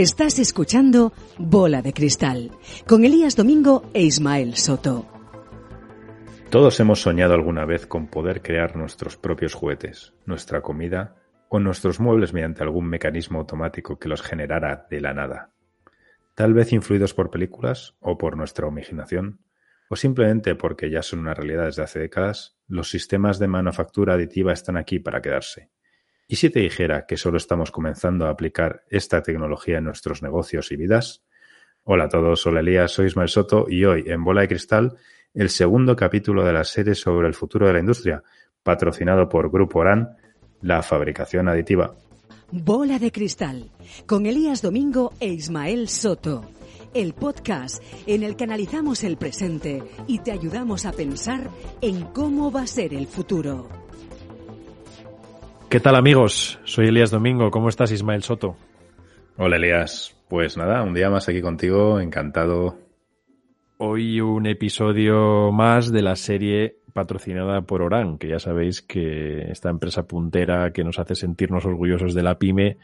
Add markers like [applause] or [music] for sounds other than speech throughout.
Estás escuchando Bola de Cristal con Elías Domingo e Ismael Soto. Todos hemos soñado alguna vez con poder crear nuestros propios juguetes, nuestra comida o nuestros muebles mediante algún mecanismo automático que los generara de la nada. Tal vez influidos por películas o por nuestra imaginación, o simplemente porque ya son una realidad desde hace décadas, los sistemas de manufactura aditiva están aquí para quedarse ¿Y si te dijera que solo estamos comenzando a aplicar esta tecnología en nuestros negocios y vidas? Hola a todos, hola Elías, soy Ismael Soto y hoy en Bola de Cristal el segundo capítulo de la serie sobre el futuro de la industria, patrocinado por Grupo Orán, la fabricación aditiva. Bola de Cristal, con Elías Domingo e Ismael Soto, el podcast en el que analizamos el presente y te ayudamos a pensar en cómo va a ser el futuro. ¿Qué tal amigos? Soy Elías Domingo. ¿Cómo estás Ismael Soto? Hola Elías. Pues nada, un día más aquí contigo. Encantado. Hoy un episodio más de la serie patrocinada por Orán, que ya sabéis que esta empresa puntera que nos hace sentirnos orgullosos de la pyme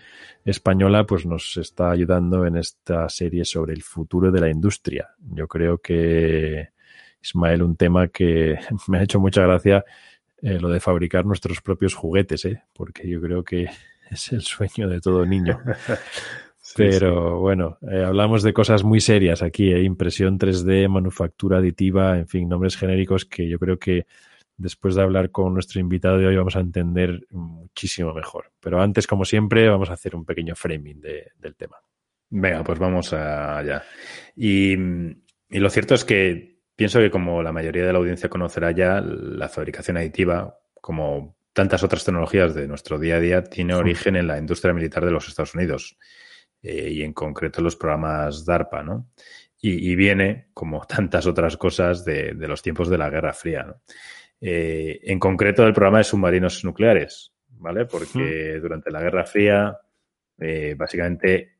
española, pues nos está ayudando en esta serie sobre el futuro de la industria. Yo creo que, Ismael, un tema que [laughs] me ha hecho mucha gracia eh, lo de fabricar nuestros propios juguetes, ¿eh? porque yo creo que [laughs] es el sueño de todo niño. [laughs] Pero bueno, eh, hablamos de cosas muy serias aquí, impresión 3D, manufactura aditiva, en fin, nombres genéricos que yo creo que después de hablar con nuestro invitado de hoy vamos a entender muchísimo mejor. Pero antes, como siempre, vamos a hacer un pequeño framing del tema. Venga, pues vamos allá. Y, y lo cierto es que Pienso que como la mayoría de la audiencia conocerá ya, la fabricación aditiva, como tantas otras tecnologías de nuestro día a día, tiene origen en la industria militar de los Estados Unidos eh, y en concreto en los programas DARPA, ¿no? Y, viene, como tantas otras cosas, de, los tiempos de la Guerra Fría, eh, en concreto del programa de submarinos nucleares, ¿vale? Porque durante la Guerra Fría, eh, básicamente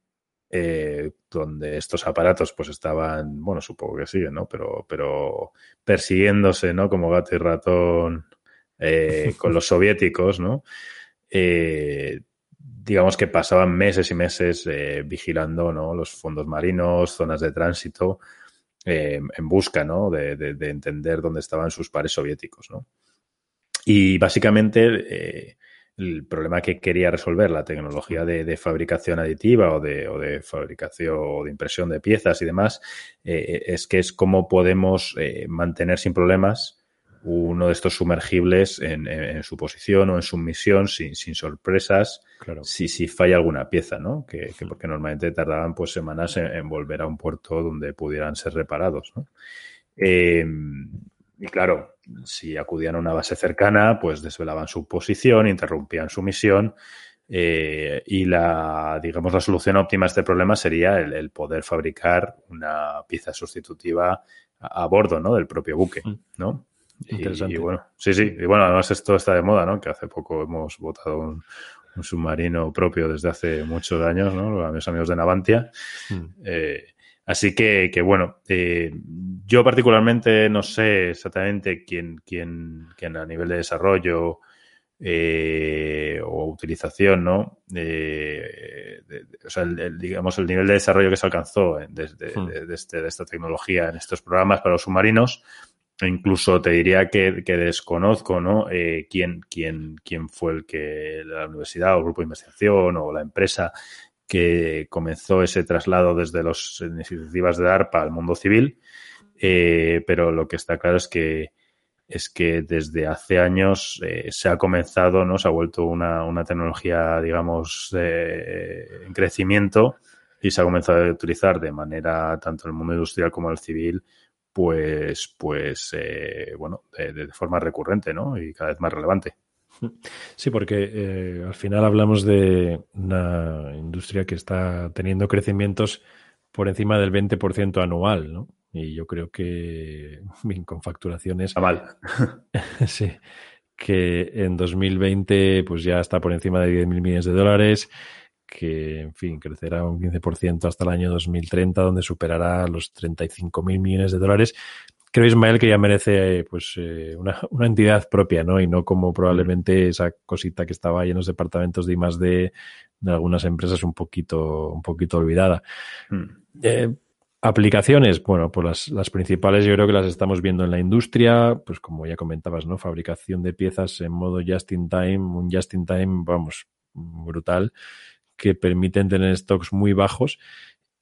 eh, donde estos aparatos pues estaban, bueno, supongo que siguen, ¿no? Pero, pero persiguiéndose, ¿no? Como gato y ratón eh, con los [laughs] soviéticos, ¿no? Eh, digamos que pasaban meses y meses vigilando, ¿no? Los fondos marinos, zonas de tránsito, en busca, ¿no? De, de, entender dónde estaban sus pares soviéticos, ¿no? Y básicamente el problema que quería resolver la tecnología de, fabricación aditiva o de, o de, fabricación o de impresión de piezas y demás, eh, es que es cómo podemos eh, mantener sin problemas uno de estos sumergibles en, su posición o en su misión sin, sin sorpresas si, si falla alguna pieza, ¿no? Que, porque normalmente tardaban pues semanas en, volver a un puerto donde pudieran ser reparados, ¿no? Eh, y claro, si acudían a una base cercana, pues desvelaban su posición, interrumpían su misión. Eh, y la, digamos, la solución óptima a este problema sería el, poder fabricar una pieza sustitutiva a, bordo, ¿no? Del propio buque, mm. ¿no? Y, bueno, sí, sí. Y bueno, además esto está de moda, ¿no? Que hace poco hemos votado un, submarino propio desde hace muchos años, ¿no? Mis amigos de Navantia. Mm. Eh, Así que, que bueno, eh, yo particularmente no sé exactamente quién, quién, quién a nivel de desarrollo eh, o utilización, ¿no? Eh, o sea, el, digamos, el nivel de desarrollo que se alcanzó desde hmm. de, este, de, esta tecnología en estos programas para los submarinos. E incluso te diría que, que desconozco, ¿no? Eh, quién, quién, quién fue el que la universidad o el grupo de investigación o la empresa que comenzó ese traslado desde las iniciativas de DARPA al mundo civil, eh, pero lo que está claro es que es que desde hace años eh, se ha comenzado, ¿no? Se ha vuelto una, una tecnología, digamos, en crecimiento y se ha comenzado a utilizar de manera tanto el mundo industrial como el civil, pues, pues, eh, bueno, de, de, forma recurrente, ¿no? Y cada vez más relevante. Sí, porque eh, al final hablamos de una industria que está teniendo crecimientos por encima del 20% anual, ¿no? Y yo creo que, [laughs] bien, con facturaciones. Mal. [laughs] sí. Que en 2020 pues ya está por encima de 10.000 millones de dólares que, en fin, crecerá un 15% hasta el año 2030, donde superará los 35.000 millones de dólares. Creo, Ismael, que ya merece pues eh, una, una, entidad propia, ¿no? Y no como probablemente esa cosita que estaba ahí en los departamentos de I más de, de algunas empresas un poquito, un poquito olvidada. Mm. Eh, aplicaciones, bueno, pues las, las, principales yo creo que las estamos viendo en la industria, pues como ya comentabas, ¿no? Fabricación de piezas en modo just in time, un just in time, vamos, brutal que permiten tener stocks muy bajos.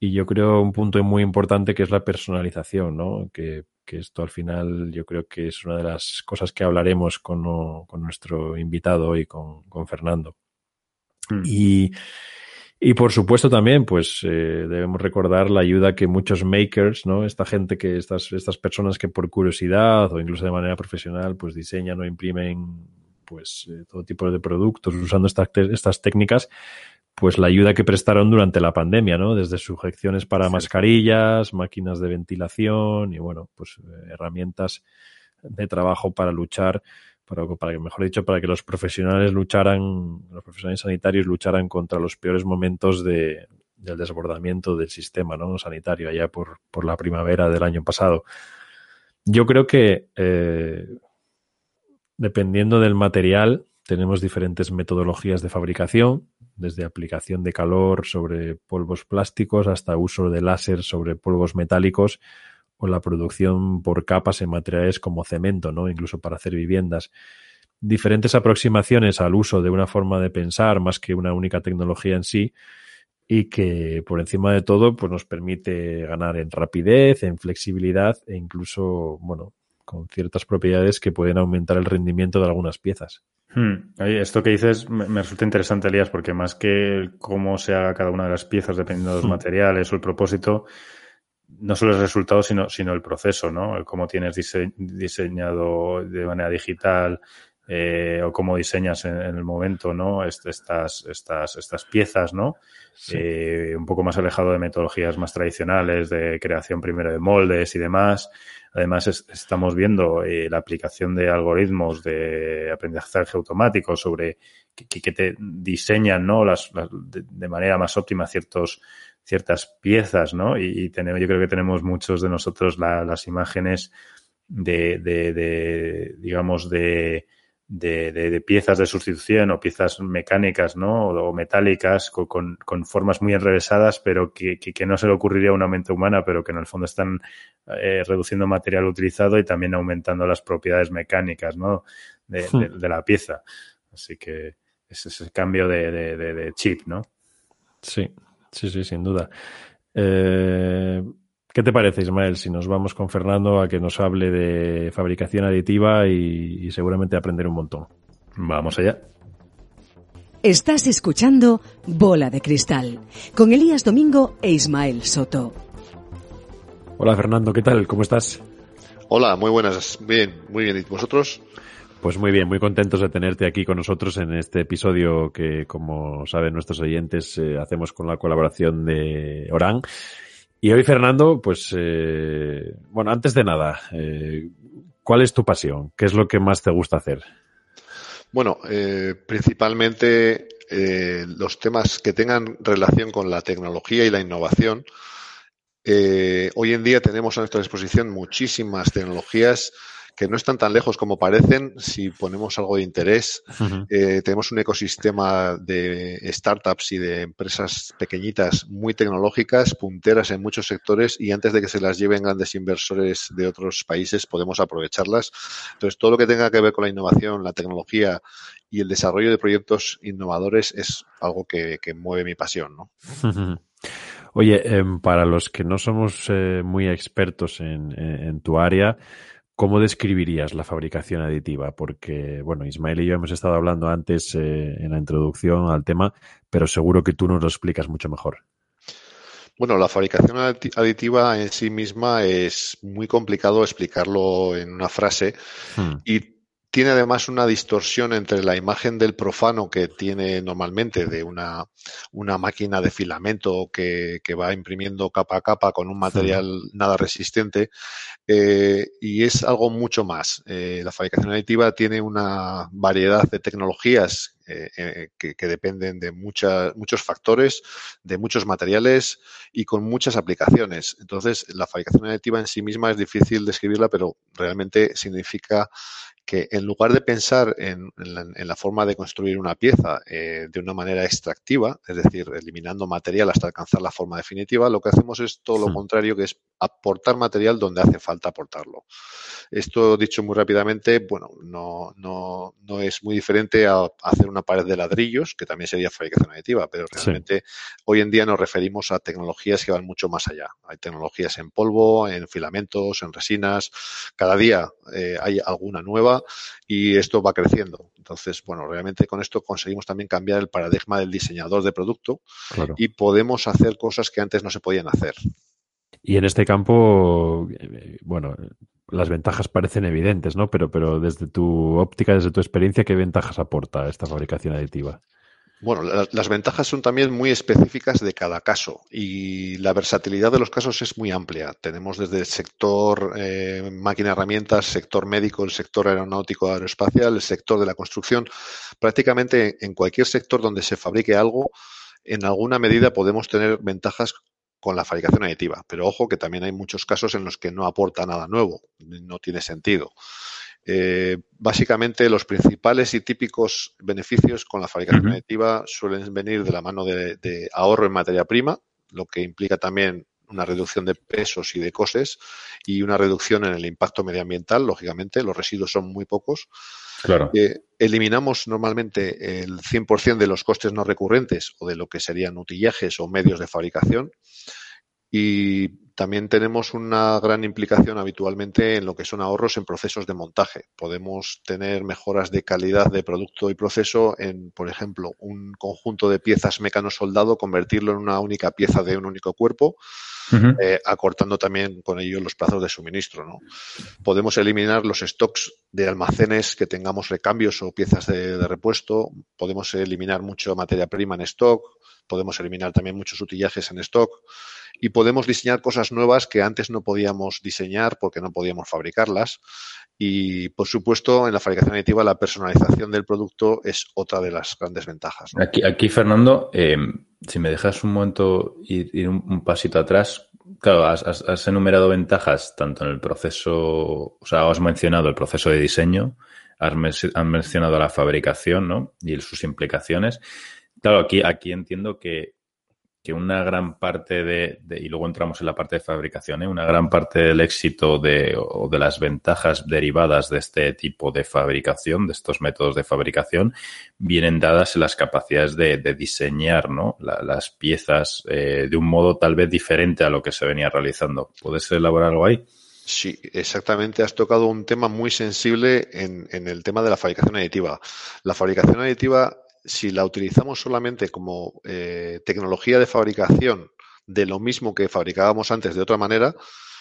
Y yo creo un punto muy importante que es la personalización, ¿no? Que, que esto al final yo creo que es una de las cosas que hablaremos con, con nuestro invitado hoy, con, con Fernando. Mm. Y, y por supuesto también, pues eh, debemos recordar la ayuda que muchos makers, ¿no? Esta gente que, estas, estas personas que por curiosidad o incluso de manera profesional, pues diseñan o imprimen pues eh, todo tipo de productos usando estas, estas técnicas, pues la ayuda que prestaron durante la pandemia, ¿no? Desde sujeciones para mascarillas, máquinas de ventilación y bueno, pues eh, herramientas de trabajo para luchar, para, para que, mejor dicho, para que los profesionales lucharan, los profesionales sanitarios lucharan contra los peores momentos de, del desbordamiento del sistema ¿no? sanitario allá por, por la primavera del año pasado. Yo creo que eh, dependiendo del material, tenemos diferentes metodologías de fabricación desde aplicación de calor sobre polvos plásticos hasta uso de láser sobre polvos metálicos o la producción por capas en materiales como cemento, ¿no? Incluso para hacer viviendas. Diferentes aproximaciones al uso de una forma de pensar más que una única tecnología en sí y que por encima de todo pues nos permite ganar en rapidez, en flexibilidad e incluso, bueno, con ciertas propiedades que pueden aumentar el rendimiento de algunas piezas. Hmm. Esto que dices me, resulta interesante, Elías, porque más que cómo se haga cada una de las piezas dependiendo de los hmm. materiales o el propósito, no solo el resultado, sino, sino el proceso, ¿no? El cómo tienes diseñado de manera digital eh, o cómo diseñas en, el momento, ¿no? estas, estas, estas piezas, ¿no? Eh, un poco más alejado de metodologías más tradicionales de creación primero de moldes y demás. Además, estamos viendo eh, la aplicación de algoritmos de aprendizaje automático sobre que, te diseñan ¿no? Las, de, manera más óptima ciertos, ciertas piezas, ¿no? Y, tenemos, yo creo que tenemos muchos de nosotros las imágenes de, de, de digamos, de, de, de, piezas de sustitución o piezas mecánicas, ¿no? O, metálicas con, con, formas muy enrevesadas, pero que, que, no se le ocurriría a una mente humana, pero que en el fondo están eh, reduciendo material utilizado y también aumentando las propiedades mecánicas, ¿no? De, hmm. de la pieza. Así que es ese cambio de, chip, ¿no? Sí, sí, sí, sin duda. Eh, ¿Qué te parece, Ismael, si nos vamos con Fernando a que nos hable de fabricación aditiva y, seguramente aprender un montón? Vamos allá. Estás escuchando Bola de Cristal con Elías Domingo e Ismael Soto. Hola Fernando, ¿qué tal? ¿Cómo estás? Hola, muy buenas. Bien, muy bien. ¿Y vosotros? Pues muy bien, muy contentos de tenerte aquí con nosotros en este episodio que, como saben nuestros oyentes, eh, hacemos con la colaboración de Orán. Y hoy, Fernando, pues, eh, bueno, antes de nada, eh, ¿cuál es tu pasión? ¿Qué es lo que más te gusta hacer? Bueno, eh, principalmente los temas que tengan relación con la tecnología y la innovación. Hoy en día tenemos a nuestra disposición muchísimas tecnologías que no están tan lejos como parecen si ponemos algo de interés. eh, tenemos un ecosistema de startups y de empresas pequeñitas muy tecnológicas, punteras en muchos sectores y antes de que se las lleven grandes inversores de otros países podemos aprovecharlas. Entonces, todo lo que tenga que ver con la innovación, la tecnología y el desarrollo de proyectos innovadores es algo que, que mueve mi pasión. ¿no? [laughs] Oye, eh, para los que no somos eh, muy expertos en, en, en tu área, ¿Cómo describirías la fabricación aditiva? Porque, bueno, Ismael y yo hemos estado hablando antes eh, en la introducción al tema, pero seguro que tú nos lo explicas mucho mejor. Bueno, la fabricación aditiva en sí misma es muy complicado explicarlo en una frase hmm. y tiene además una distorsión entre la imagen del profano que tiene normalmente de una, una máquina de filamento que, que, va imprimiendo capa a capa con un material nada resistente eh, y es algo mucho más. Eh, la fabricación aditiva tiene una variedad de tecnologías eh, que, que, dependen de muchas, muchos factores, de muchos materiales y con muchas aplicaciones. Entonces, la fabricación aditiva en sí misma es difícil describirla, pero realmente significa que en lugar de pensar en, en, la, en la, forma de construir una pieza eh, de una manera extractiva, es decir, eliminando material hasta alcanzar la forma definitiva, lo que hacemos es todo lo contrario, que es aportar material donde hace falta aportarlo. Esto, dicho muy rápidamente, bueno, no, no, no es muy diferente a hacer una pared de ladrillos, que también sería fabricación aditiva, pero realmente sí. hoy en día nos referimos a tecnologías que van mucho más allá. Hay tecnologías en polvo, en filamentos, en resinas. Cada día eh, hay alguna nueva y esto va creciendo. Entonces, bueno, realmente con esto conseguimos también cambiar el paradigma del diseñador de producto claro. y podemos hacer cosas que antes no se podían hacer. Y en este campo, eh, bueno, las ventajas parecen evidentes, ¿no? Pero, pero desde tu óptica, desde tu experiencia, ¿qué ventajas aporta esta fabricación aditiva? Bueno, la, las ventajas son también muy específicas de cada caso y la versatilidad de los casos es muy amplia. Tenemos desde el sector eh, máquina herramientas, sector médico, el sector aeronáutico aeroespacial, el sector de la construcción. Prácticamente en cualquier sector donde se fabrique algo, en alguna medida podemos tener ventajas con la fabricación aditiva. Pero ojo que también hay muchos casos en los que no aporta nada nuevo, no tiene sentido. Eh, básicamente los principales y típicos beneficios con la fabricación uh -huh. aditiva suelen venir de la mano de, de, ahorro en materia prima, lo que implica también una reducción de pesos y de costes y una reducción en el impacto medioambiental, lógicamente, los residuos son muy pocos. Claro. Eh, eliminamos normalmente el 100% de los costes no recurrentes o de lo que serían utillajes o medios de fabricación y también tenemos una gran implicación habitualmente en lo que son ahorros en procesos de montaje. Podemos tener mejoras de calidad de producto y proceso en, por ejemplo, un conjunto de piezas mecano soldado, convertirlo en una única pieza de un único cuerpo, uh -huh. eh, acortando también con ello los plazos de suministro. ¿no? Podemos eliminar los stocks de almacenes que tengamos recambios o piezas de, de repuesto. Podemos eliminar mucho materia prima en stock. Podemos eliminar también muchos utillajes en stock y podemos diseñar cosas nuevas que antes no podíamos diseñar porque no podíamos fabricarlas. Y, por supuesto, en la fabricación aditiva la personalización del producto es otra de las grandes ventajas. Aquí, aquí, Fernando, eh, si me dejas un momento ir, un, pasito atrás, claro, has, enumerado ventajas tanto en el proceso, o sea, has mencionado el proceso de diseño, has, has mencionado la fabricación, ¿no? Y sus implicaciones. Claro, aquí, aquí entiendo que que una gran parte de, y luego entramos en la parte de fabricación, ¿eh? una gran parte del éxito de, o de las ventajas derivadas de este tipo de fabricación, de estos métodos de fabricación, vienen dadas en las capacidades de, de diseñar ¿no? La, las piezas eh, de un modo tal vez diferente a lo que se venía realizando. ¿Puedes elaborar algo ahí? Sí, exactamente. Has tocado un tema muy sensible en, en el tema de la fabricación aditiva. La fabricación aditiva si la utilizamos solamente como eh, tecnología de fabricación de lo mismo que fabricábamos antes de otra manera,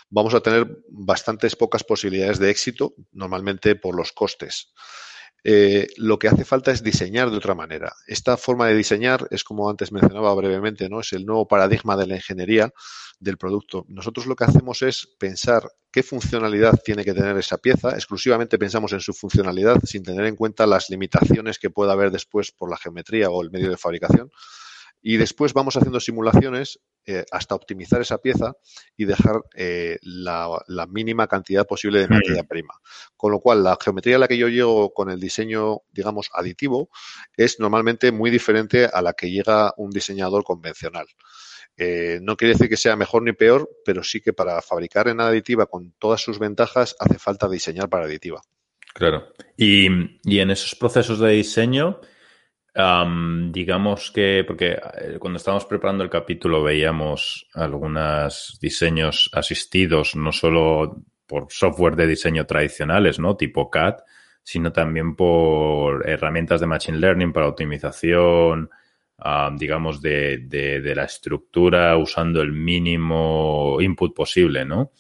vamos a tener bastantes pocas posibilidades de éxito, normalmente por los costes. Eh, lo que hace falta es diseñar de otra manera. Esta forma de diseñar es como antes mencionaba brevemente, ¿no? Es el nuevo paradigma de la ingeniería del producto. Nosotros lo que hacemos es pensar qué funcionalidad tiene que tener esa pieza, exclusivamente pensamos en su funcionalidad sin tener en cuenta las limitaciones que pueda haber después por la geometría o el medio de fabricación. Y después vamos haciendo simulaciones eh, hasta optimizar esa pieza y dejar eh, la, la, mínima cantidad posible de materia prima. Con lo cual, la geometría a la que yo llego con el diseño, digamos, aditivo, es normalmente muy diferente a la que llega un diseñador convencional. Eh, no quiere decir que sea mejor ni peor, pero sí que para fabricar en aditiva con todas sus ventajas hace falta diseñar para aditiva. Claro. Y, y en esos procesos de diseño, Digamos que, porque eh, cuando estábamos preparando el capítulo veíamos algunos diseños asistidos, no solo por software de diseño tradicionales, ¿no? Tipo CAD, sino también por herramientas de Machine Learning para optimización, digamos, de, de, de, la estructura usando el mínimo input posible, ¿no?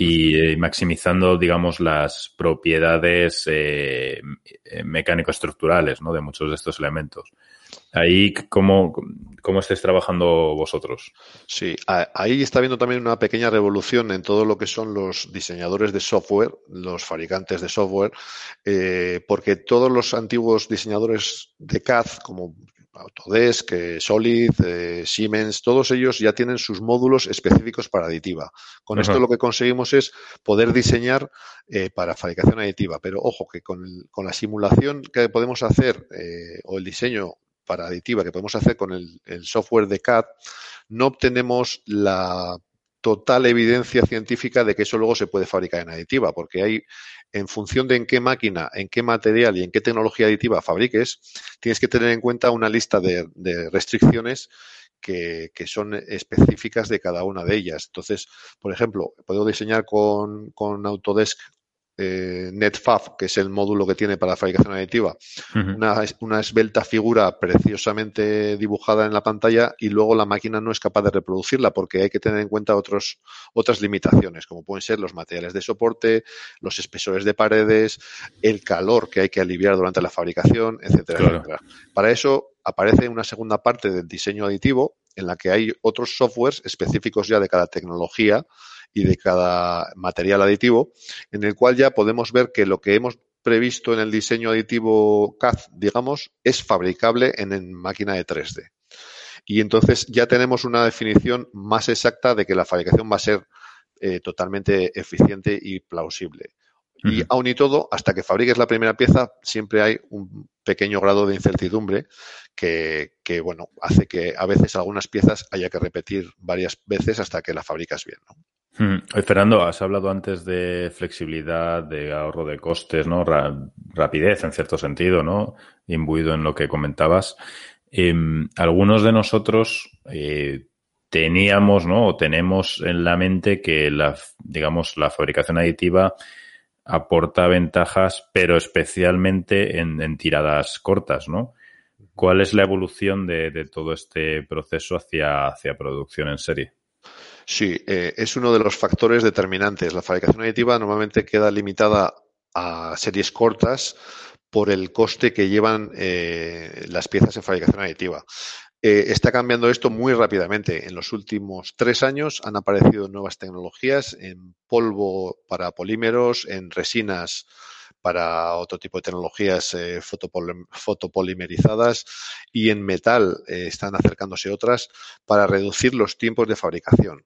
Y eh, maximizando, digamos, las propiedades eh, mecánico-estructurales ¿no? de muchos de estos elementos. Ahí, ¿cómo, ¿cómo estáis trabajando vosotros? Sí, ahí está habiendo también una pequeña revolución en todo lo que son los diseñadores de software, los fabricantes de software, eh, porque todos los antiguos diseñadores de CAD, como Autodesk, eh, Solid, eh, Siemens, todos ellos ya tienen sus módulos específicos para aditiva. Con esto lo que conseguimos es poder diseñar eh, para fabricación aditiva. Pero ojo, que con, la simulación que podemos hacer o el diseño para aditiva que podemos hacer con el, el software de CAD, no obtenemos la total evidencia científica de que eso luego se puede fabricar en aditiva, porque hay, en función de en qué máquina, en qué material y en qué tecnología aditiva fabriques, tienes que tener en cuenta una lista de, restricciones que, son específicas de cada una de ellas. Entonces, por ejemplo, puedo diseñar con, Autodesk eh, NetFab, que es el módulo que tiene para la fabricación aditiva, una, esbelta figura preciosamente dibujada en la pantalla y luego la máquina no es capaz de reproducirla porque hay que tener en cuenta otros, otras limitaciones, como pueden ser los materiales de soporte, los espesores de paredes, el calor que hay que aliviar durante la fabricación, etcétera, etcétera. Para eso aparece una segunda parte del diseño aditivo en la que hay otros softwares específicos ya de cada tecnología y de cada material aditivo, en el cual ya podemos ver que lo que hemos previsto en el diseño aditivo CAD, digamos, es fabricable en, máquina de 3D. Y entonces ya tenemos una definición más exacta de que la fabricación va a ser eh, totalmente eficiente y plausible. Y aun y todo, hasta que fabriques la primera pieza, siempre hay un pequeño grado de incertidumbre que, que, bueno, hace que a veces algunas piezas haya que repetir varias veces hasta que la fabricas bien. ¿no? Fernando, has hablado antes de flexibilidad, de ahorro de costes, ¿no? rapidez, en cierto sentido, ¿no? Imbuido en lo que comentabas. Em, algunos de nosotros eh, teníamos, ¿no? O tenemos en la mente que la, digamos, la fabricación aditiva aporta ventajas, pero especialmente en, tiradas cortas, ¿no? ¿Cuál es la evolución de, todo este proceso hacia, hacia producción en serie? Sí, eh, es uno de los factores determinantes. La fabricación aditiva normalmente queda limitada a series cortas por el coste que llevan eh, las piezas en fabricación aditiva. Eh, está cambiando esto muy rápidamente. En los últimos tres años han aparecido nuevas tecnologías en polvo para polímeros, en resinas para otro tipo de tecnologías fotopolimerizadas y en metal están acercándose otras para reducir los tiempos de fabricación.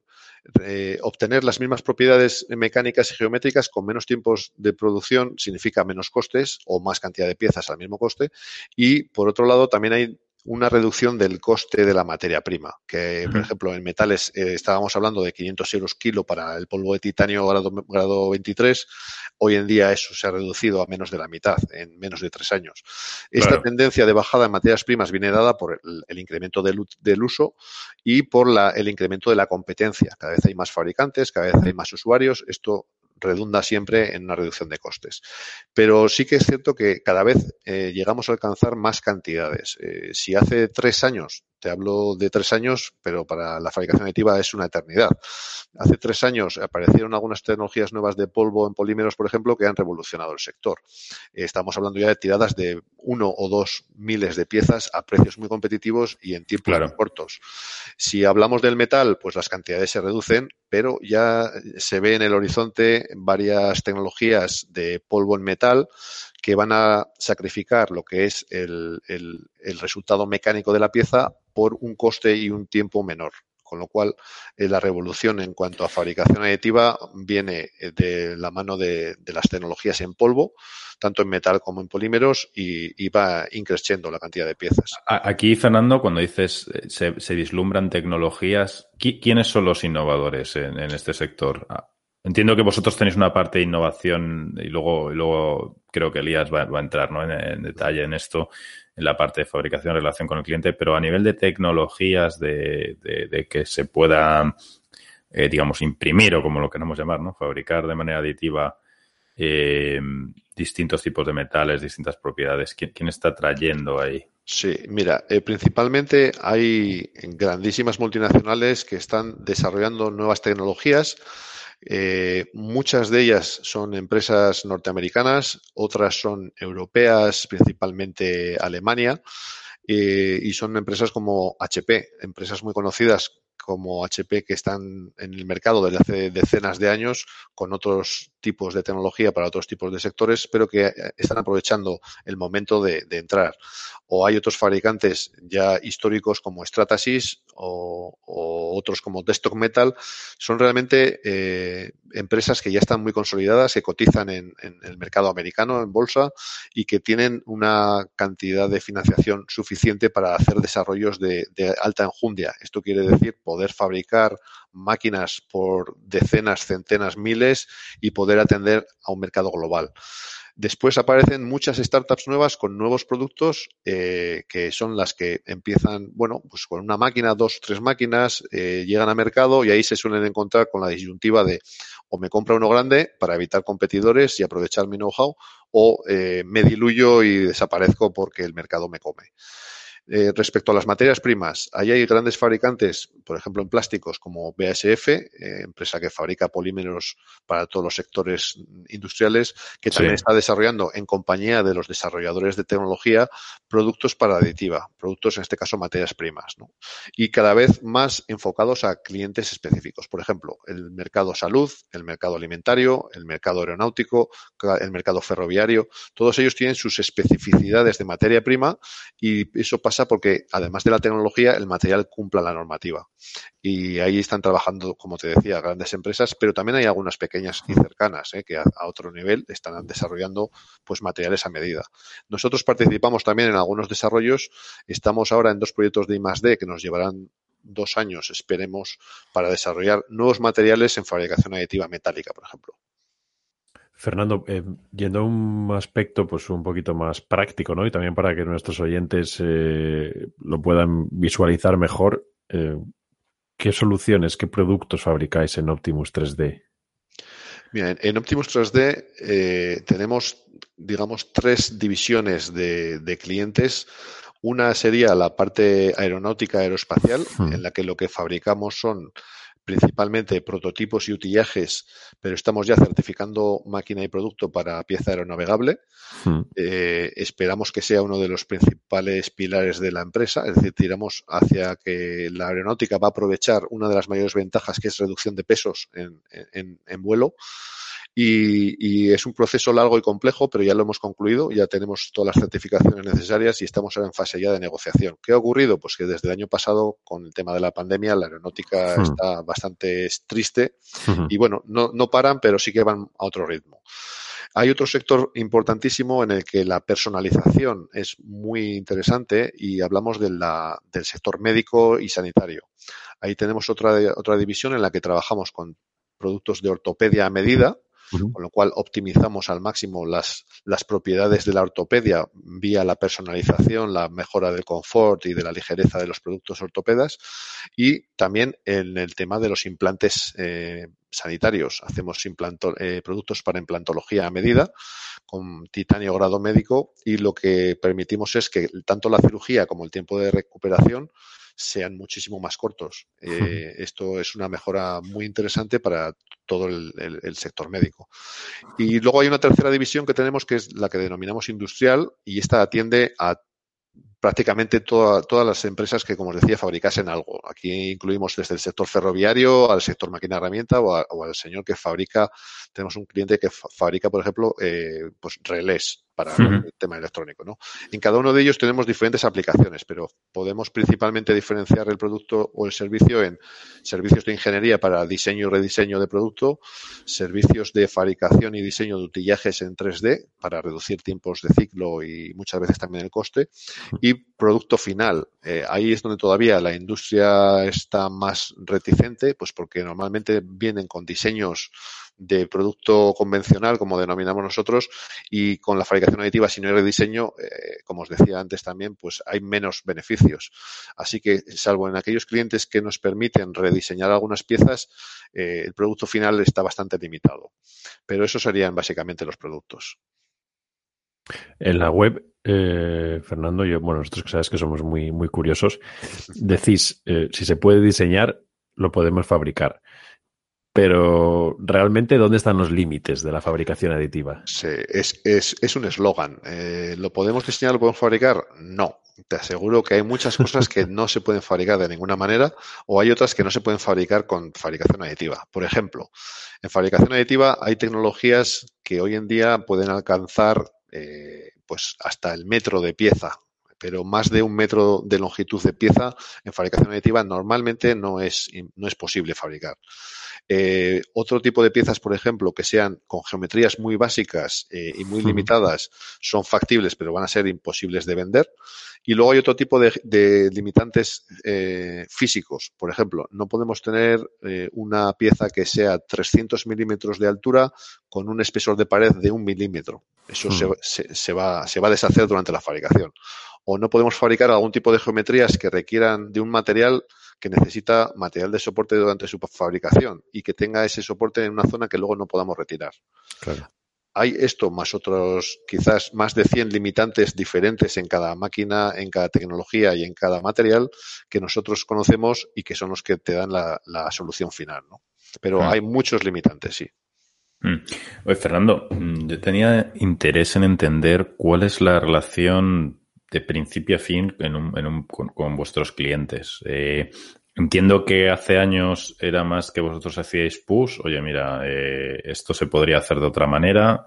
Eh, obtener las mismas propiedades mecánicas y geométricas con menos tiempos de producción significa menos costes o más cantidad de piezas al mismo coste. Y por otro lado, también hay una reducción del coste de la materia prima, que por ejemplo en metales eh, estábamos hablando de 500 euros kilo para el polvo de titanio grado, grado 23, hoy en día eso se ha reducido a menos de la mitad en menos de tres años. Esta tendencia de bajada en materias primas viene dada por el, incremento del, del, uso y por la, el incremento de la competencia. Cada vez hay más fabricantes, cada vez hay más usuarios. Esto redunda siempre en una reducción de costes. Pero sí que es cierto que cada vez eh, llegamos a alcanzar más cantidades. Eh, si hace tres años te hablo de tres años, pero para la fabricación aditiva es una eternidad. Hace tres años aparecieron algunas tecnologías nuevas de polvo en polímeros, por ejemplo, que han revolucionado el sector. Estamos hablando ya de tiradas de uno o dos miles de piezas a precios muy competitivos y en tiempos muy cortos. Si hablamos del metal, pues las cantidades se reducen, pero ya se ve en el horizonte varias tecnologías de polvo en metal que van a sacrificar lo que es el, el, resultado mecánico de la pieza por un coste y un tiempo menor. Con lo cual, eh, la revolución en cuanto a fabricación aditiva viene eh, de la mano de, las tecnologías en polvo, tanto en metal como en polímeros, y, va increciendo la cantidad de piezas. Aquí, Fernando, cuando dices eh, se, se vislumbran tecnologías, ¿quiénes son los innovadores en, en este sector? Entiendo que vosotros tenéis una parte de innovación y luego, luego creo que Elías va, a entrar ¿no? en, detalle en esto, en la parte de fabricación, relación con el cliente, pero a nivel de tecnologías de, que se pueda, eh, digamos, imprimir o como lo queramos llamar, ¿no? fabricar de manera aditiva eh, distintos tipos de metales, distintas propiedades. ¿Quién, está trayendo ahí? Sí, mira, eh, principalmente hay grandísimas multinacionales que están desarrollando nuevas tecnologías Eh, muchas de ellas son empresas norteamericanas, otras son europeas, principalmente Alemania, eh, y son empresas como HP, empresas muy conocidas como HP que están en el mercado desde hace decenas de años con otros tipos de tecnología para otros tipos de sectores, pero que eh, están aprovechando el momento de, entrar. O hay otros fabricantes ya históricos como Stratasys o, otros como Desktop Metal. Son realmente eh, empresas que ya están muy consolidadas, que cotizan en, el mercado americano, en bolsa, y que tienen una cantidad de financiación suficiente para hacer desarrollos de, de alta enjundia. Esto quiere decir poder fabricar máquinas por decenas, centenas, miles y poder atender a un mercado global. Después aparecen muchas startups nuevas con nuevos productos eh, que son las que empiezan, bueno, pues con una máquina, dos, tres máquinas, eh, llegan a mercado y ahí se suelen encontrar con la disyuntiva de o me compra uno grande para evitar competidores y aprovechar mi know-how o eh, me diluyo y desaparezco porque el mercado me come. Eh, respecto a las materias primas, ahí hay grandes fabricantes, por ejemplo, en plásticos como BASF, eh, empresa que fabrica polímeros para todos los sectores industriales, que también está desarrollando en compañía de los desarrolladores de tecnología productos para aditiva, productos en este caso materias primas, ¿no? y cada vez más enfocados a clientes específicos. Por ejemplo, el mercado salud, el mercado alimentario, el mercado aeronáutico, el mercado ferroviario, todos ellos tienen sus especificidades de materia prima y eso pasa porque, además de la tecnología, el material cumpla la normativa. Y ahí están trabajando, como te decía, grandes empresas, pero también hay algunas pequeñas y cercanas ¿eh? que a, otro nivel están desarrollando pues materiales a medida. Nosotros participamos también en algunos desarrollos. Estamos ahora en dos proyectos de I+D que nos llevarán dos años, esperemos, para desarrollar nuevos materiales en fabricación aditiva metálica, por ejemplo. Fernando, eh, yendo a un aspecto pues un poquito más práctico, ¿no? Y también para que nuestros oyentes eh, lo puedan visualizar mejor, eh, ¿qué soluciones, qué productos fabricáis en Optimus 3D? Bien, en Optimus 3D tenemos, digamos, tres divisiones de, clientes. Una sería la parte aeronáutica aeroespacial, hmm. en la que lo que fabricamos son principalmente prototipos y utillajes, pero estamos ya certificando máquina y producto para pieza aeronavegable. Hmm. Eh, esperamos que sea uno de los principales pilares de la empresa, es decir, tiramos hacia que la aeronáutica va a aprovechar una de las mayores ventajas que es reducción de pesos en vuelo y, es un proceso largo y complejo, pero ya lo hemos concluido, ya tenemos todas las certificaciones necesarias y estamos ahora en fase ya de negociación. ¿Qué ha ocurrido? Pues que desde el año pasado, con el tema de la pandemia, la aeronáutica hmm. está bastante triste hmm. y bueno, no, no paran, pero sí que van a otro ritmo. Hay otro sector importantísimo en el que la personalización es muy interesante y hablamos de la, del sector médico y sanitario. Ahí tenemos otra, otra división en la que trabajamos con productos de ortopedia a medida, con lo cual optimizamos al máximo las, las propiedades de la ortopedia vía la personalización, la mejora del confort y de la ligereza de los productos ortopedas y también en el tema de los implantes eh, sanitarios. Hacemos eh, productos para implantología a medida con titanio grado médico y lo que permitimos es que tanto la cirugía como el tiempo de recuperación sean muchísimo más cortos. Eh, esto es una mejora muy interesante para todo el, sector médico. Y luego hay una tercera división que tenemos que es la que denominamos industrial y esta atiende a prácticamente todas las empresas que, como os decía, fabricasen algo. Aquí incluimos desde el sector ferroviario al sector máquina herramienta o, al señor que fabrica, tenemos un cliente que fabrica, por ejemplo, eh, pues relés para el tema electrónico. ¿no? En cada uno de ellos tenemos diferentes aplicaciones, pero podemos principalmente diferenciar el producto o el servicio en servicios de ingeniería para diseño y rediseño de producto, servicios de fabricación y diseño de utillajes en 3D para reducir tiempos de ciclo y muchas veces también el coste, y producto final. Eh, ahí es donde todavía la industria está más reticente, pues porque normalmente vienen con diseños de producto convencional, como denominamos nosotros, y con la fabricación aditiva, si no hay rediseño, eh, como os decía antes también, pues hay menos beneficios. Así que, salvo en aquellos clientes que nos permiten rediseñar algunas piezas, eh, el producto final está bastante limitado. Pero esos serían básicamente los productos. En la web, eh, Fernando, yo, bueno, nosotros que sabes que somos muy, muy curiosos, decís, si se puede diseñar, lo podemos fabricar. Pero realmente, ¿dónde están los límites de la fabricación aditiva? Sí, es, un eslogan. Eh, ¿Lo podemos diseñar, lo podemos fabricar? No. Te aseguro que hay muchas cosas que no se pueden fabricar de ninguna manera o hay otras que no se pueden fabricar con fabricación aditiva. Por ejemplo, en fabricación aditiva hay tecnologías que hoy en día pueden alcanzar eh, pues hasta el metro de pieza pero más de un metro de longitud de pieza en fabricación aditiva normalmente no es, no es posible fabricar. Eh, otro tipo de piezas, por ejemplo, que sean con geometrías muy básicas eh, y muy limitadas, son factibles, pero van a ser imposibles de vender. Y luego hay otro tipo de, limitantes eh, físicos. Por ejemplo, no podemos tener una pieza que sea 300 milímetros de altura con un espesor de pared de un milímetro. Eso se, va, se va a deshacer durante la fabricación. O no podemos fabricar algún tipo de geometrías que requieran de un material que necesita material de soporte durante su fabricación y que tenga ese soporte en una zona que luego no podamos retirar. Hay esto más otros, quizás más de 100 limitantes diferentes en cada máquina, en cada tecnología y en cada material que nosotros conocemos y que son los que te dan la, solución final. ¿no? Pero hay muchos limitantes, sí. Mm. Oye, Fernando, mm, yo tenía interés en entender cuál es la relación de principio a fin en un, en un, con, vuestros clientes. Eh, entiendo que hace años era más que vosotros hacíais push. Oye, mira, eh, esto se podría hacer de otra manera.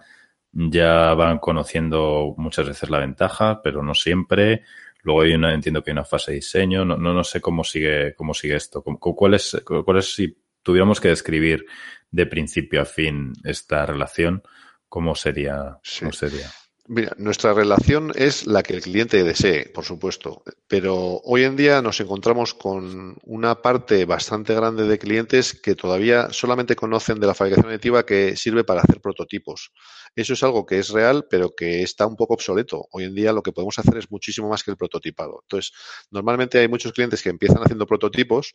Ya van conociendo muchas veces la ventaja, pero no siempre. Luego hay una, entiendo que hay una fase de diseño. No, no, no sé cómo sigue, cómo sigue esto. ¿Cuál es, cuál es, si tuviéramos que describir de principio a fin esta relación, cómo sería? Cómo sería? Mira, nuestra relación es la que el cliente desee, por supuesto, pero hoy en día nos encontramos con una parte bastante grande de clientes que todavía solamente conocen de la fabricación aditiva que sirve para hacer prototipos. Eso es algo que es real, pero que está un poco obsoleto. Hoy en día lo que podemos hacer es muchísimo más que el prototipado. Entonces, normalmente hay muchos clientes que empiezan haciendo prototipos,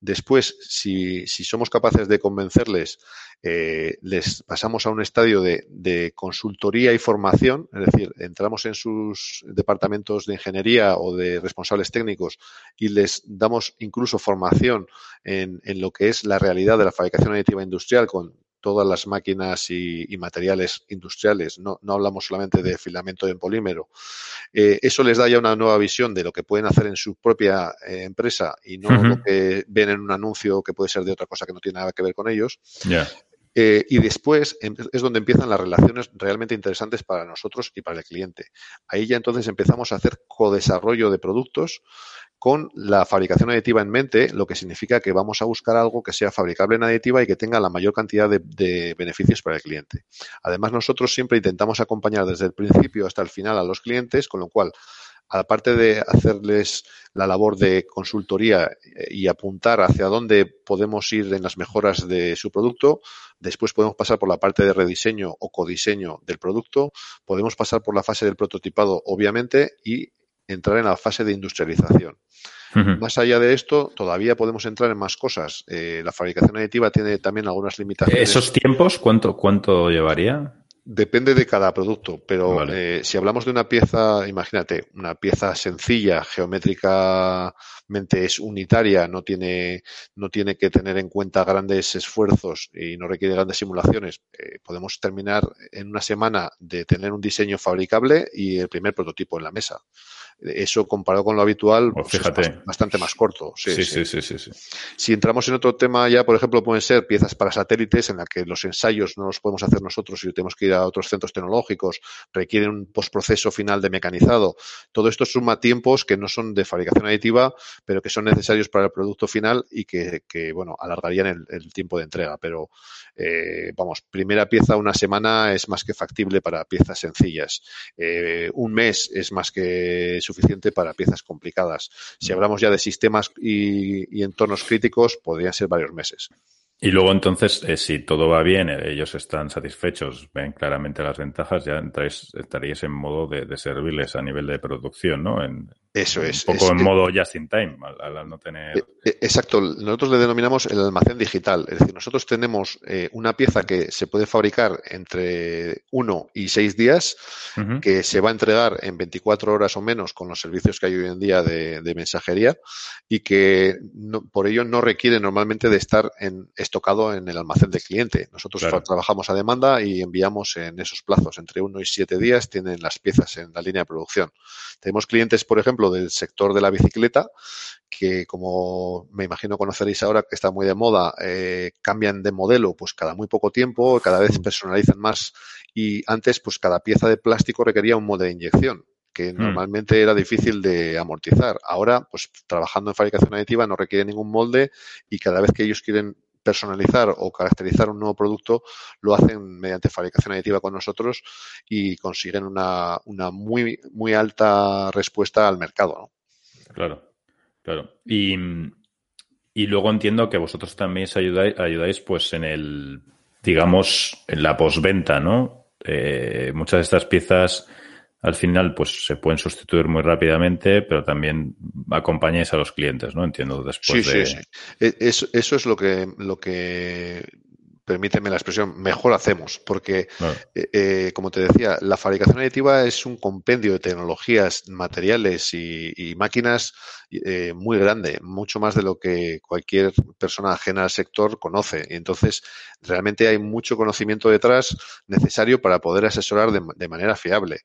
Después, si, si somos capaces de convencerles, eh, les pasamos a un estadio de, de, consultoría y formación, es decir, entramos en sus departamentos de ingeniería o de responsables técnicos y les damos incluso formación en, en lo que es la realidad de la fabricación aditiva industrial con todas las máquinas y, materiales industriales, no, no, hablamos solamente de filamento en polímero. Eh, eso les da ya una nueva visión de lo que pueden hacer en su propia eh, empresa y no lo que ven en un anuncio que puede ser de otra cosa que no tiene nada que ver con ellos. Eh, y después em, es donde empiezan las relaciones realmente interesantes para nosotros y para el cliente. Ahí ya entonces empezamos a hacer co-desarrollo de productos con la fabricación aditiva en mente, lo que significa que vamos a buscar algo que sea fabricable en aditiva y que tenga la mayor cantidad de, beneficios para el cliente. Además, nosotros siempre intentamos acompañar desde el principio hasta el final a los clientes, con lo cual, aparte de hacerles la labor de consultoría eh, y apuntar hacia dónde podemos ir en las mejoras de su producto, después podemos pasar por la parte de rediseño o codiseño del producto, podemos pasar por la fase del prototipado, obviamente, y entrar en la fase de industrialización. Más allá de esto, todavía podemos entrar en más cosas. Eh, la fabricación aditiva tiene también algunas limitaciones. ¿Esos tiempos cuánto, cuánto llevaría? Depende de cada producto, pero eh, si hablamos de una pieza, imagínate, una pieza sencilla, geométricamente es unitaria, no tiene, no tiene que tener en cuenta grandes esfuerzos y no requiere grandes simulaciones, eh, podemos terminar en una semana de tener un diseño fabricable y el primer prototipo en la mesa. Eso comparado con lo habitual, pues es bastante más corto. Sí sí, sí sí Si entramos en otro tema ya, por ejemplo, pueden ser piezas para satélites en la que los ensayos no los podemos hacer nosotros y tenemos que ir a otros centros tecnológicos, requieren un postproceso final de mecanizado. Todo esto suma tiempos que no son de fabricación aditiva, pero que son necesarios para el producto final y que, bueno, alargarían el, tiempo de entrega. Pero, eh, vamos, primera pieza una semana es más que factible para piezas sencillas. Eh, un mes es más que suficiente para piezas complicadas. Si hablamos ya de sistemas y, entornos críticos, podrían ser varios meses. Y luego entonces, eh, si todo va bien, eh, ellos están satisfechos, ven claramente las ventajas, ya estaríais en modo de, servirles a nivel de producción, ¿no? Eso es. Un poco en modo just in time, al, no tener. Eh, exacto. Nosotros le denominamos el almacén digital. Es decir, nosotros tenemos una pieza que se puede fabricar entre uno y seis días, que se va a entregar en 24 horas o menos con los servicios que hay hoy en día de, mensajería y que por ello no requiere normalmente de estar en, estocado en el almacén de cliente. Nosotros trabajamos a demanda y enviamos en esos plazos, entre uno y siete días, tienen las piezas en la línea de producción. Tenemos clientes, por ejemplo, del sector de la bicicleta, que como me imagino conoceréis ahora que está muy de moda, eh, cambian de modelo pues cada muy poco tiempo, cada vez mm. personalizan más y antes pues cada pieza de plástico requería un modo de inyección que mm. normalmente era difícil de amortizar. Ahora, pues trabajando en fabricación aditiva no requiere ningún molde y cada vez que ellos quieren personalizar o caracterizar un nuevo producto, lo hacen mediante fabricación aditiva con nosotros y consiguen una, una muy, muy alta respuesta al mercado. ¿no? Claro, claro. Y, y luego entiendo que vosotros también ayudáis, ayudáis pues en el, digamos, en la posventa, ¿no? Eh, muchas de estas piezas al final pues se pueden sustituir muy rápidamente, pero también acompañáis a los clientes, ¿no? Entiendo después de... Sí, sí. E, eso, eso es lo que, lo que permíteme la expresión, mejor hacemos, porque, eh, eh, como te decía, la fabricación aditiva es un compendio de tecnologías, materiales y, máquinas eh, muy grande, mucho más de lo que cualquier persona ajena al sector conoce. Y entonces, realmente hay mucho conocimiento detrás necesario para poder asesorar de, manera fiable.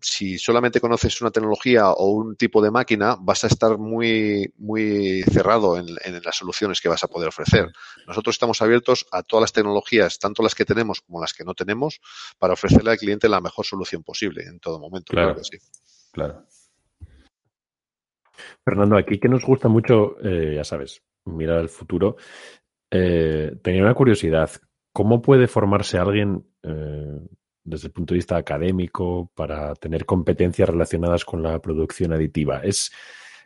si solamente conoces una tecnología o un tipo de máquina, vas a estar muy, muy cerrado en, en las soluciones que vas a poder ofrecer. Nosotros estamos abiertos a todas las tecnologías, tanto las que tenemos como las que no tenemos, para ofrecerle al cliente la mejor solución posible en todo momento. Claro, claro. Fernando, aquí que nos gusta mucho, eh, ya sabes, mirar el futuro. Eh, tenía una curiosidad. ¿Cómo puede formarse alguien eh, desde el punto de vista académico para tener competencias relacionadas con la producción aditiva? ¿Es,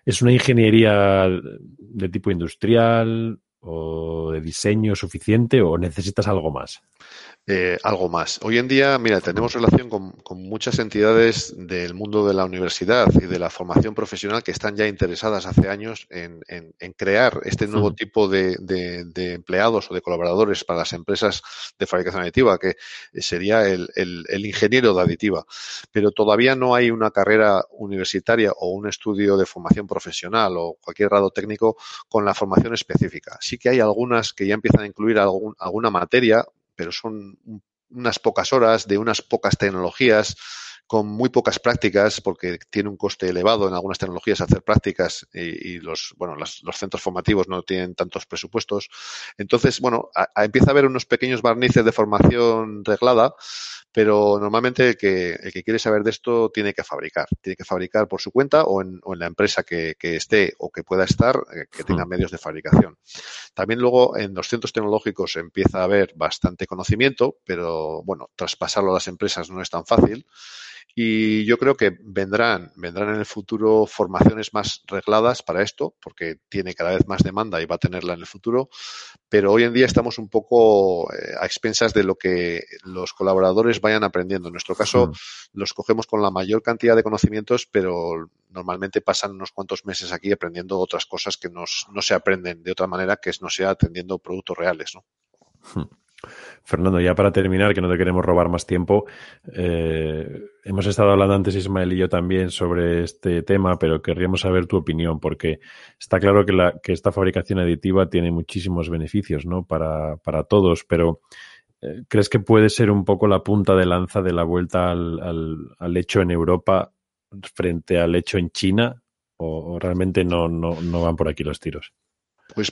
es una ingeniería de tipo industrial? o de diseño suficiente o necesitas algo más? Eh, algo más. Hoy en día, mira, tenemos relación con, muchas entidades del mundo de la universidad y de la formación profesional que están ya interesadas hace años en, crear este nuevo tipo de, empleados o de colaboradores para las empresas de fabricación aditiva, que sería el, el, ingeniero de aditiva. Pero todavía no hay una carrera universitaria o un estudio de formación profesional o cualquier grado técnico con la formación específica. Sí que hay algunas que ya empiezan a incluir algún, alguna materia pero son unas pocas horas de unas pocas tecnologías con muy pocas prácticas, porque tiene un coste elevado en algunas tecnologías hacer prácticas y, los, bueno, los, centros formativos no tienen tantos presupuestos. Entonces, bueno, empieza a haber unos pequeños barnices de formación reglada, pero normalmente el que, el que quiere saber de esto tiene que fabricar, tiene que fabricar por su cuenta o en, o en la empresa que, que, esté o que pueda estar, eh, que tenga hmm. medios de fabricación. También luego en los centros tecnológicos empieza a haber bastante conocimiento, pero bueno, traspasarlo a las empresas no es tan fácil. Y yo creo que vendrán, vendrán en el futuro formaciones más regladas para esto, porque tiene cada vez más demanda y va a tenerla en el futuro. Pero hoy en día estamos un poco eh, a expensas de lo que los colaboradores vayan aprendiendo. En nuestro caso, hmm. los cogemos con la mayor cantidad de conocimientos, pero normalmente pasan unos cuantos meses aquí aprendiendo otras cosas que no se aprenden de otra manera que no sea atendiendo productos reales. ¿no? Hmm. Fernando, ya para terminar, que no te queremos robar más tiempo, eh, hemos estado hablando antes Ismael y yo también sobre este tema, pero querríamos saber tu opinión, porque está claro que, la, que esta fabricación aditiva tiene muchísimos beneficios ¿no? para, para todos, pero eh, ¿crees que puede ser un poco la punta de lanza de la vuelta al, al, hecho en Europa frente al hecho en China? ¿O, realmente no, no, no van por aquí los tiros? Pues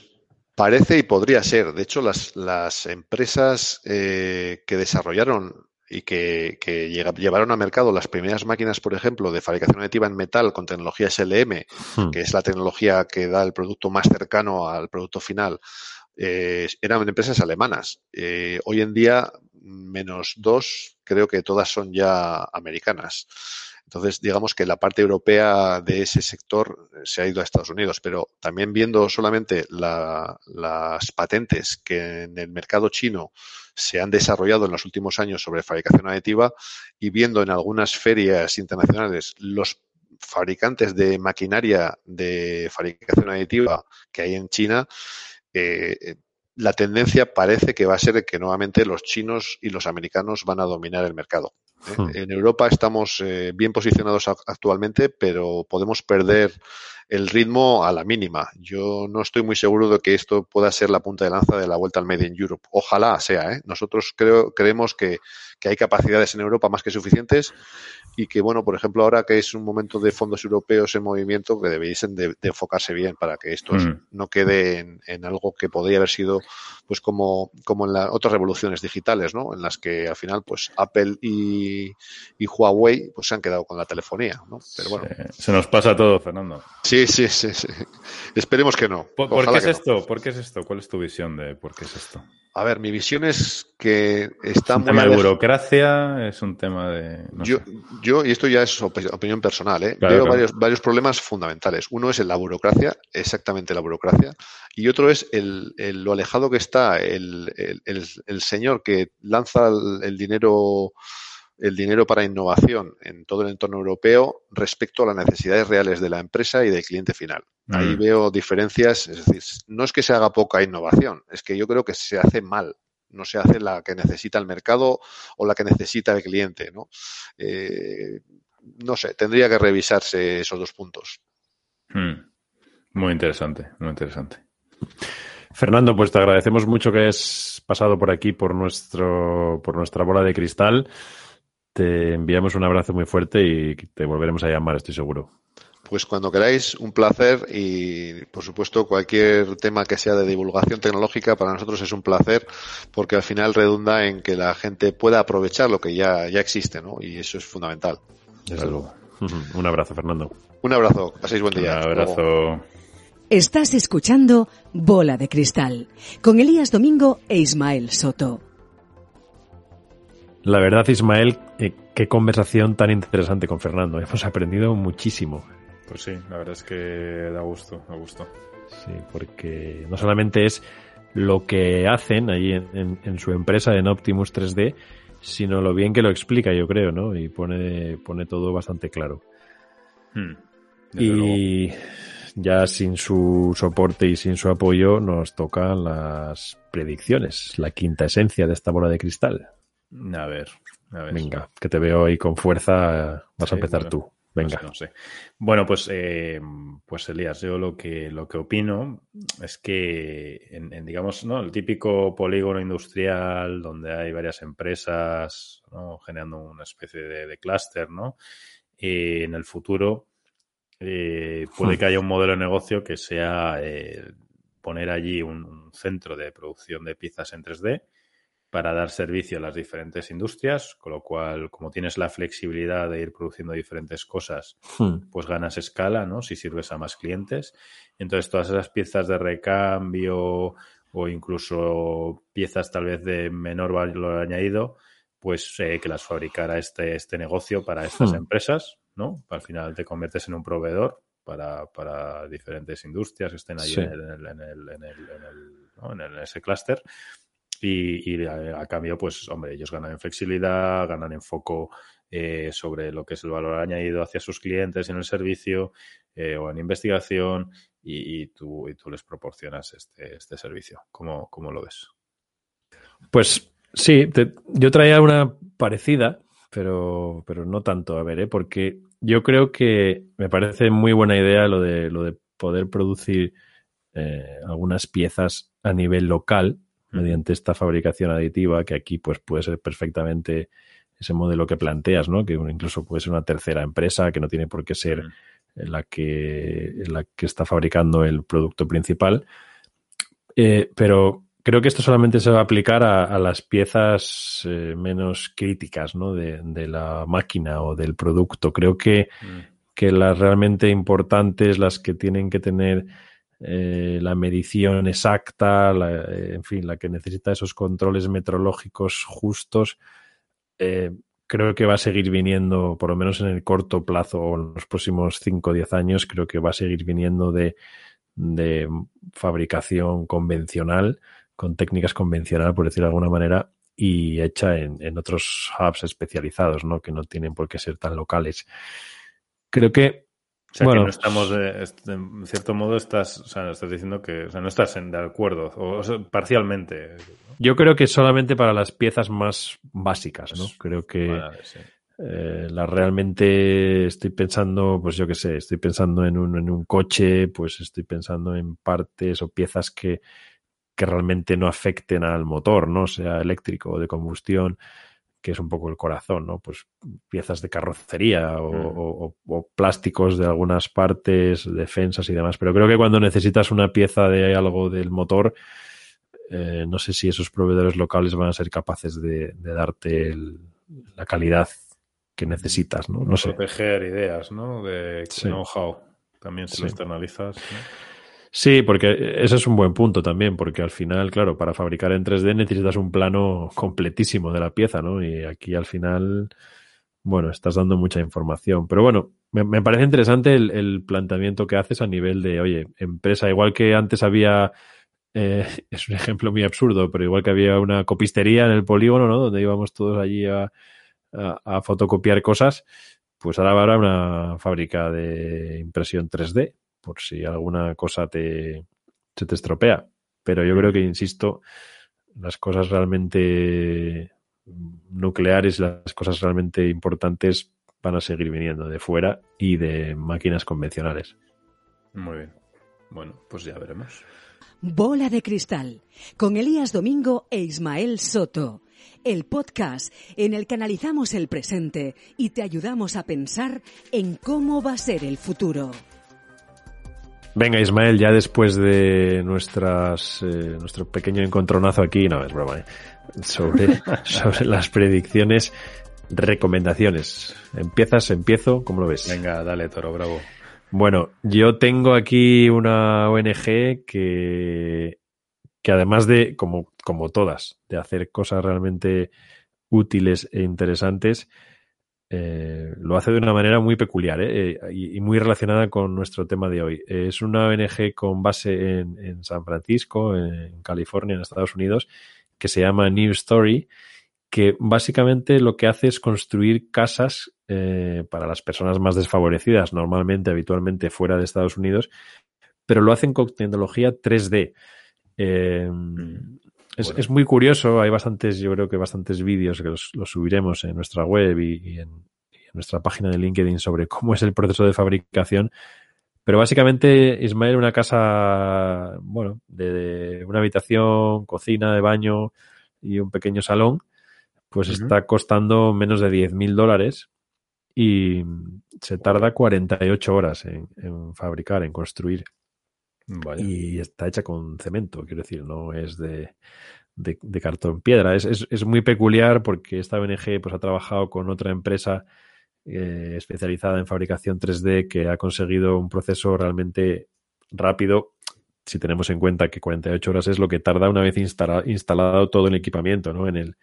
Parece y podría ser. De hecho, las, las empresas eh, que desarrollaron y que, que llevaron a mercado las primeras máquinas, por ejemplo, de fabricación aditiva en metal con tecnología SLM, hmm. que es la tecnología que da el producto más cercano al producto final, eh, eran empresas alemanas. Eh, hoy en día, menos dos, creo que todas son ya americanas. Entonces, digamos que la parte europea de ese sector eh, se ha ido a Estados Unidos, pero también viendo solamente las patentes que en el mercado chino se han desarrollado en los últimos años sobre fabricación aditiva y viendo en algunas ferias internacionales los fabricantes de maquinaria de fabricación aditiva que hay en China, eh, la tendencia parece que va a ser que nuevamente los chinos y los americanos van a dominar el mercado. ¿Eh? Hmm. En Europa estamos eh, bien posicionados actualmente, pero podemos perder el ritmo a la mínima. Yo no estoy muy seguro de que esto pueda ser la punta de lanza de la vuelta al Made in Europe. Ojalá sea. ¿eh? Nosotros creo, creemos que, que hay capacidades en Europa más que suficientes y que, bueno, por ejemplo, ahora que es un momento de fondos europeos en movimiento, que debiesen de, enfocarse bien para que esto mm. no quede en, algo que podría haber sido, pues como, como en las otras revoluciones digitales, ¿no? En las que al final, pues Apple y, Huawei, pues se han quedado con la telefonía, ¿no? Pero bueno. Se, nos pasa todo, Fernando. Sí, sí, sí, sí. Esperemos que no. ¿Por, qué es esto? ¿Por qué es esto? ¿Cuál es tu visión de por qué es esto? A ver, mi visión es que está es un tema de burocracia, es un tema de. yo, yo, y esto ya es opinión personal, ¿eh? veo Varios, varios problemas fundamentales. Uno es la burocracia, exactamente la burocracia, y otro es el, lo alejado que está el, el, señor que lanza el dinero el dinero para innovación en todo el entorno europeo respecto a las necesidades reales de la empresa y del cliente final. Ahí mm. veo diferencias, es decir, no es que se haga poca innovación, es que yo creo que se hace mal, no se hace la que necesita el mercado o la que necesita el cliente, ¿no? Eh, no sé, tendría que revisarse esos dos puntos. Hmm. Muy interesante, muy interesante. Fernando, pues te agradecemos mucho que hayas pasado por aquí por nuestro, por nuestra bola de cristal. Te enviamos un abrazo muy fuerte y te volveremos a llamar, estoy seguro. Pues cuando queráis, un placer y por supuesto cualquier tema que sea de divulgación tecnológica para nosotros es un placer porque al final redunda en que la gente pueda aprovechar lo que ya, ya existe, ¿no? Y eso es fundamental. Desde luego. [laughs] Un abrazo, Fernando. Un abrazo. Paséis buen día. Un abrazo. Estás escuchando Bola de Cristal con Elías Domingo e Ismael Soto. La verdad, Ismael, eh, qué conversación tan interesante con Fernando. [laughs] Hemos aprendido muchísimo. Pues sí, la verdad es que da gusto, da gusto. Sí, porque no solamente es lo que hacen ahí en, su empresa en Optimus 3D, sino lo bien que lo explica, yo creo, ¿no? Y pone, pone todo bastante claro. Hmm, y ya sin su soporte y sin su apoyo nos tocan las predicciones, la quinta esencia de esta bola de cristal. A ver, a ver. Venga, que te veo ahí con fuerza. Vas a empezar tú. Venga. No sé, Bueno, pues, eh, pues Elías, yo lo que, lo que opino es que, en, digamos, ¿no? el típico polígono industrial donde hay varias empresas ¿no? generando una especie de, clúster, ¿no? Y en el futuro eh, puede hmm. que haya un modelo de negocio que sea eh, poner allí un, centro de producción de piezas en 3D para dar servicio a las diferentes industrias, con lo cual, como tienes la flexibilidad de ir produciendo diferentes cosas, hmm. pues ganas escala, ¿no? Si sirves a más clientes. Entonces, todas esas piezas de recambio o incluso piezas tal vez de menor valor añadido, pues eh, que las fabricara este, este negocio para estas hmm. empresas, ¿no? Al final te conviertes en un proveedor para, para diferentes industrias que estén ahí en, el, en, el, en, el, en, ese clúster y, a, cambio, pues, hombre, ellos ganan en flexibilidad, ganan en foco eh, sobre lo que es el valor añadido hacia sus clientes en el servicio eh, o en investigación y, tú, y tú les proporcionas este, este servicio. ¿Cómo, ¿Cómo, lo ves? Pues sí, yo traía una parecida, pero, pero no tanto, a ver, ¿eh? porque yo creo que me parece muy buena idea lo de, lo de poder producir algunas piezas a nivel local mediante esta fabricación aditiva, que aquí pues puede ser perfectamente ese modelo que planteas, ¿no? Que incluso puede ser una tercera empresa, que no tiene por qué ser la que, la que está fabricando el producto principal. Eh, pero creo que esto solamente se va a aplicar a, las piezas eh, menos críticas ¿no? de, de, la máquina o del producto. Creo que, mm. que las realmente importantes, las que tienen que tener eh, la medición exacta, eh, en fin, la que necesita esos controles metrológicos justos, eh, creo que va a seguir viniendo, por lo menos en el corto plazo o en los próximos 5 o 10 años, creo que va a seguir viniendo de, fabricación convencional, con técnicas convencionales, por decirlo de alguna manera, y hecha en, en, otros hubs especializados, ¿no? Que no tienen por qué ser tan locales. Creo que O sea, Bueno. que no estamos, eh, en cierto modo, estás, o sea, estás diciendo que o sea, no estás en de acuerdo, o, parcialmente. Yo creo que solamente para las piezas más básicas, ¿no? Pues, Creo que Vale, sí. eh, la realmente estoy pensando, pues yo qué sé, estoy pensando en un, en un coche, pues estoy pensando en partes o piezas que, que realmente no afecten al motor, ¿no? Sea eléctrico o de combustión, que es un poco el corazón, ¿no? Pues piezas de carrocería o, Mm. o- plásticos de algunas partes, defensas y demás. Pero creo que cuando necesitas una pieza de algo del motor, eh, no sé si esos proveedores locales van a ser capaces de, de darte el- la calidad que necesitas, ¿no? No sé. Proteger ideas, ¿no? De Sí. know-how. También si lo Sí. externalizas. ¿no? Sí, porque ese es un buen punto también, porque al final, claro, para fabricar en 3D necesitas un plano completísimo de la pieza, ¿no? Y aquí al final, bueno, estás dando mucha información. Pero bueno, me, me parece interesante el, el planteamiento que haces a nivel de, oye, empresa, igual que antes había, eh, [laughs] es un ejemplo muy absurdo, pero igual que había una copistería en el polígono, ¿no? Donde íbamos todos allí a, a- fotocopiar cosas, pues ahora habrá una fábrica de impresión 3D, por si alguna cosa te, se te estropea. Pero yo creo que, insisto, las cosas realmente nucleares, las cosas realmente importantes van a seguir viniendo de fuera y de máquinas convencionales. Muy bien. Bueno, pues ya veremos. Bola de Cristal, con Elías Domingo e Ismael Soto. El podcast en el que analizamos el presente y te ayudamos a pensar en cómo va a ser el futuro. Venga, Ismael, ya después de nuestras eh, nuestro pequeño encontronazo aquí, no es broma, ¿eh? sobre, [laughs] sobre las predicciones, recomendaciones. ¿Empiezas? ¿Empiezo? ¿Cómo lo ves? Venga, dale, Toro, bravo. Bueno, yo tengo aquí una ONG que, que además de, como, como todas, de hacer cosas realmente útiles e interesantes, eh, lo hace de una manera muy peculiar ¿eh? Eh, y, muy relacionada con nuestro tema de hoy. Es una ONG con base en, San Francisco, en California, en Estados Unidos, que se llama New Story, que básicamente lo que hace es construir casas para las personas más desfavorecidas, normalmente, habitualmente fuera de Estados Unidos, pero lo hacen con tecnología 3D. Mm. Es, bueno. es, muy curioso, hay bastantes, yo creo que bastantes vídeos que los, los subiremos en nuestra web y, y, en, y, en, nuestra página de LinkedIn sobre cómo es el proceso de fabricación. Pero básicamente, Ismael, una casa, bueno, de, de una habitación, cocina, de baño y un pequeño salón, pues uh -huh. está costando menos de 10 mil dólares y se tarda 48 horas en, en fabricar, en construir. Y está hecha con cemento, quiero decir, no es de, de, de cartón piedra. Es, es, es, muy peculiar porque esta ONG pues, ha trabajado con otra empresa eh, especializada en fabricación 3D que ha conseguido un proceso realmente rápido. Si tenemos en cuenta que 48 horas es lo que tarda una vez instala, instalado todo el equipamiento, ¿no? En el,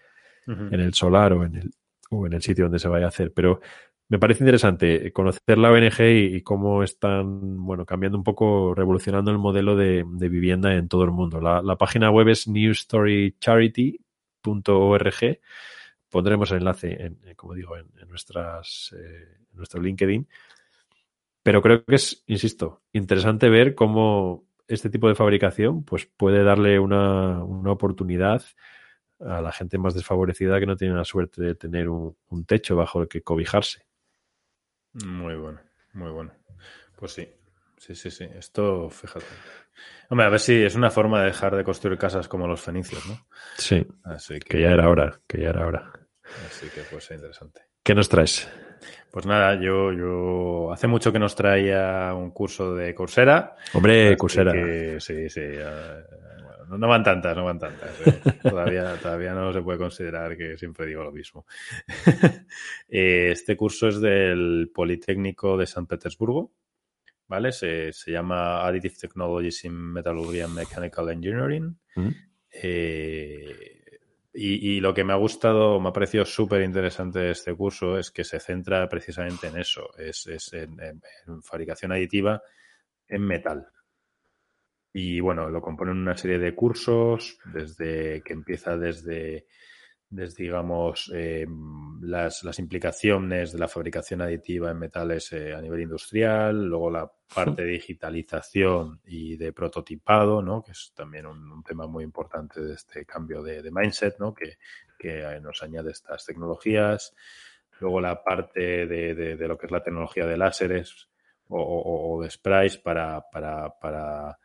uh -huh. en el solar o en el, o en el sitio donde se vaya a hacer. Pero me parece interesante conocer la ONG y, cómo están, bueno, cambiando un poco, revolucionando el modelo de, vivienda en todo el mundo. La, página web es newstorycharity.org. Pondremos el enlace, en, como digo, en, nuestras, eh, nuestro LinkedIn. Pero creo que es, insisto, interesante ver cómo este tipo de fabricación pues, puede darle una, una oportunidad a la gente más desfavorecida que no tiene la suerte de tener un techo bajo el que cobijarse. Muy bueno, muy bueno. Pues sí, sí, sí, sí. Esto, fíjate. Hombre, a ver si es una forma de dejar de construir casas como los fenicios, ¿no? Sí. Así que... que ya era hora, que ya era hora. Así que pues interesante. ¿Qué nos traes? Pues nada, yo, yo hace mucho que nos traía un curso de Coursera. Hombre, Coursera. Que, sí, sí. No van tantas, no van tantas. ¿eh? [laughs] todavía, todavía no se puede considerar que siempre digo lo mismo. [laughs] este curso es del Politécnico de San Petersburgo, ¿vale? Se, se llama Additive Technologies in Metallurgy and Mechanical Engineering. ¿Mm? Eh, y, y, lo que me ha gustado, me ha parecido súper interesante este curso es que se centra precisamente en eso, es, es en, en, en, fabricación aditiva en metal. Y bueno, lo componen una serie de cursos, desde que empieza desde, digamos, eh, las, las, implicaciones de la fabricación aditiva en metales eh, a nivel industrial, luego la parte de digitalización y de prototipado, ¿no? que es también un, tema muy importante de este cambio de, mindset ¿no? que, que, nos añade estas tecnologías. Luego la parte de, de, lo que es la tecnología de láseres o, de sprays para, para, para,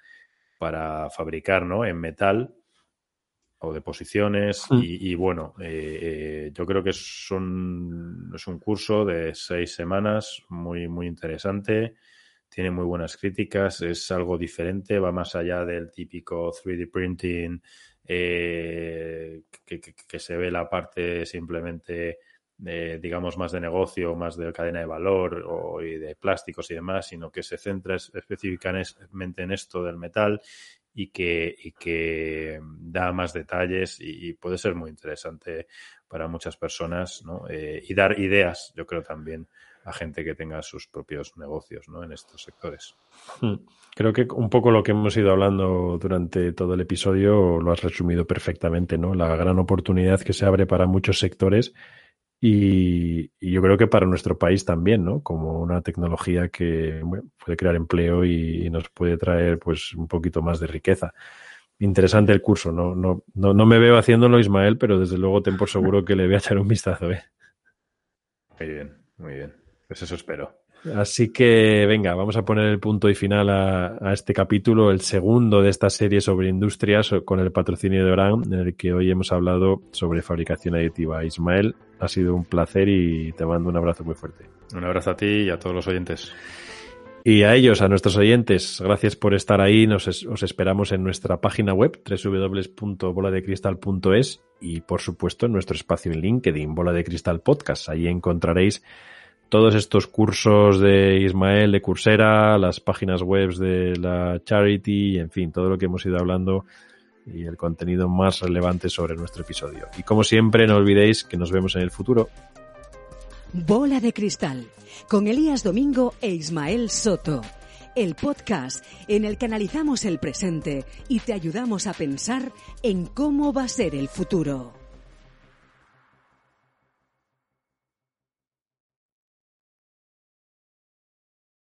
para fabricar ¿no? en metal o de posiciones mm. y, bueno, eh, eh, yo creo que es un, es un curso de seis semanas muy, muy interesante, tiene muy buenas críticas, es algo diferente, va más allá del típico 3D printing eh, que, se ve la parte simplemente, digamos, más de negocio, más de cadena de valor o, y de plásticos y demás, sino que se centra específicamente en esto del metal y que, da más detalles y, puede ser muy interesante para muchas personas ¿no? Eh, y dar ideas, yo creo también a gente que tenga sus propios negocios ¿no? en estos sectores. Hmm. Creo que un poco lo que hemos ido hablando durante todo el episodio lo has resumido perfectamente, ¿no? La gran oportunidad que se abre para muchos sectores y, yo creo que para nuestro país también, ¿no? Como una tecnología que puede crear empleo y, nos puede traer pues un poquito más de riqueza. Interesante el curso, no, no, no, no me veo haciéndolo, Ismael, pero desde luego ten por seguro que le voy a echar un vistazo, ¿eh? Muy bien, muy bien. Pues eso espero. Así que venga, vamos a poner el punto y final a, a, este capítulo, el segundo de esta serie sobre industrias con el patrocinio de Oran, en el que hoy hemos hablado sobre fabricación aditiva. Ismael, ha sido un placer y te mando un abrazo muy fuerte. Un abrazo a ti y a todos los oyentes. Y a ellos, a nuestros oyentes, gracias por estar ahí. Nos os esperamos en nuestra página web www.boladecristal.es y por supuesto en nuestro espacio en LinkedIn, Bola de Cristal Podcast. Ahí encontraréis todos estos cursos de Ismael de Coursera, las páginas web de la Charity, en fin, todo lo que hemos ido hablando y el contenido más relevante sobre nuestro episodio. Y como siempre, no olvidéis que nos vemos en el futuro. Bola de Cristal, con Elías Domingo e Ismael Soto. El podcast en el que analizamos el presente y te ayudamos a pensar en cómo va a ser el futuro.